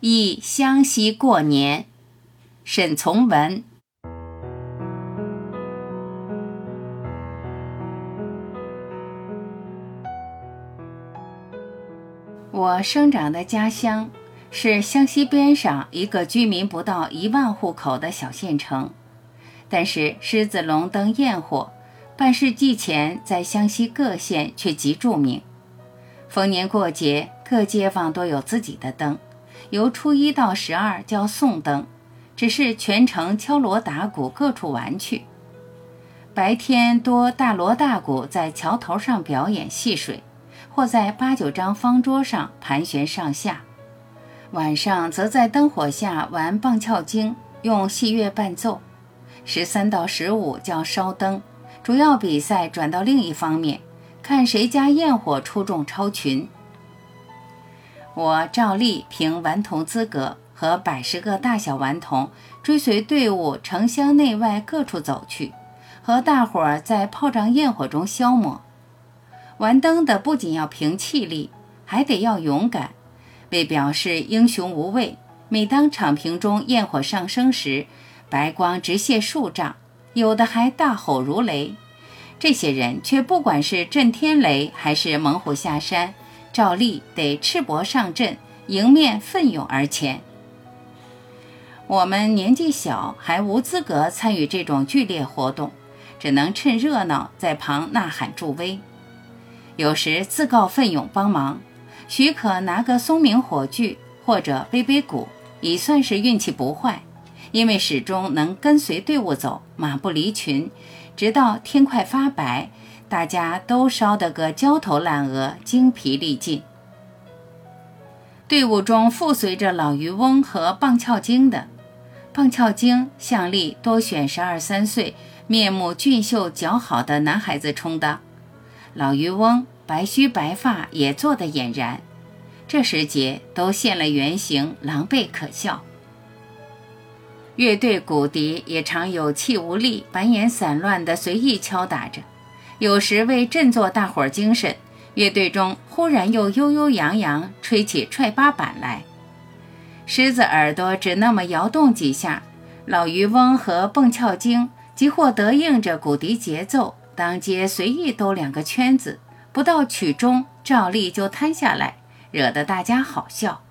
忆湘西过年，沈从文。我生长的家乡是湘西边上一个居民不到一万户口的小县城，但是狮子龙灯焰火，半世纪前在湘西各县却极著名。逢年过节，各街坊都有自己的灯。由初一到十二叫送灯，只是全程敲锣打鼓，各处玩去。白天多大锣大鼓在桥头上表演戏水，或在八九张方桌上盘旋上下；晚上则在灯火下玩棒鞘经，用戏乐伴奏。十三到十五叫烧灯，主要比赛转到另一方面，看谁家焰火出众超群。我照例凭顽童资格，和百十个大小顽童追随队伍，城乡内外各处走去，和大伙儿在炮仗焰火中消磨。玩灯的不仅要凭气力，还得要勇敢。为表示英雄无畏，每当场屏中焰火上升时，白光直泻数丈，有的还大吼如雷。这些人却不管是震天雷，还是猛虎下山。照例得赤膊上阵，迎面奋勇而前。我们年纪小，还无资格参与这种剧烈活动，只能趁热闹在旁呐喊助威。有时自告奋勇帮忙，许可拿个松明火炬或者背背鼓，已算是运气不坏。因为始终能跟随队伍走，马不离群，直到天快发白。大家都烧得个焦头烂额、精疲力尽。队伍中附随着老渔翁和棒鞘精的，棒鞘精向例多选十二三岁、面目俊秀姣好的男孩子充当，老渔翁白须白发也做得俨然。这时节都现了原形，狼狈可笑。乐队鼓笛也常有气无力、板眼散乱的随意敲打着。有时为振作大伙儿精神，乐队中忽然又悠悠扬扬吹起踹八板来。狮子耳朵只那么摇动几下，老渔翁和蹦俏精即或得应着鼓笛节奏，当街随意兜两个圈子，不到曲中照例就瘫下来，惹得大家好笑。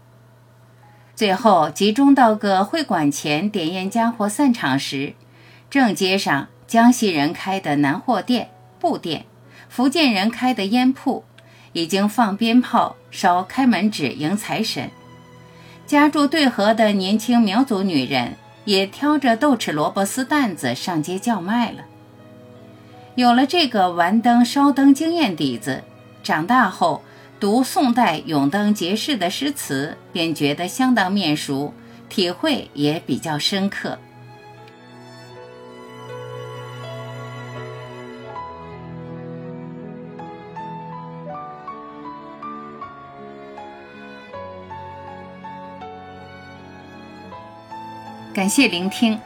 最后集中到个会馆前点烟家伙散场时，正街上江西人开的南货店。布店，福建人开的烟铺，已经放鞭炮、烧开门纸迎财神。家住对河的年轻苗族女人也挑着豆豉萝卜丝担子上街叫卖了。有了这个玩灯烧灯经验底子，长大后读宋代永登节士的诗词，便觉得相当面熟，体会也比较深刻。感谢聆听，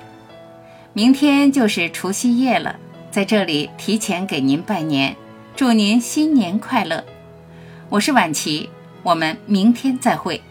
明天就是除夕夜了，在这里提前给您拜年，祝您新年快乐。我是婉琪，我们明天再会。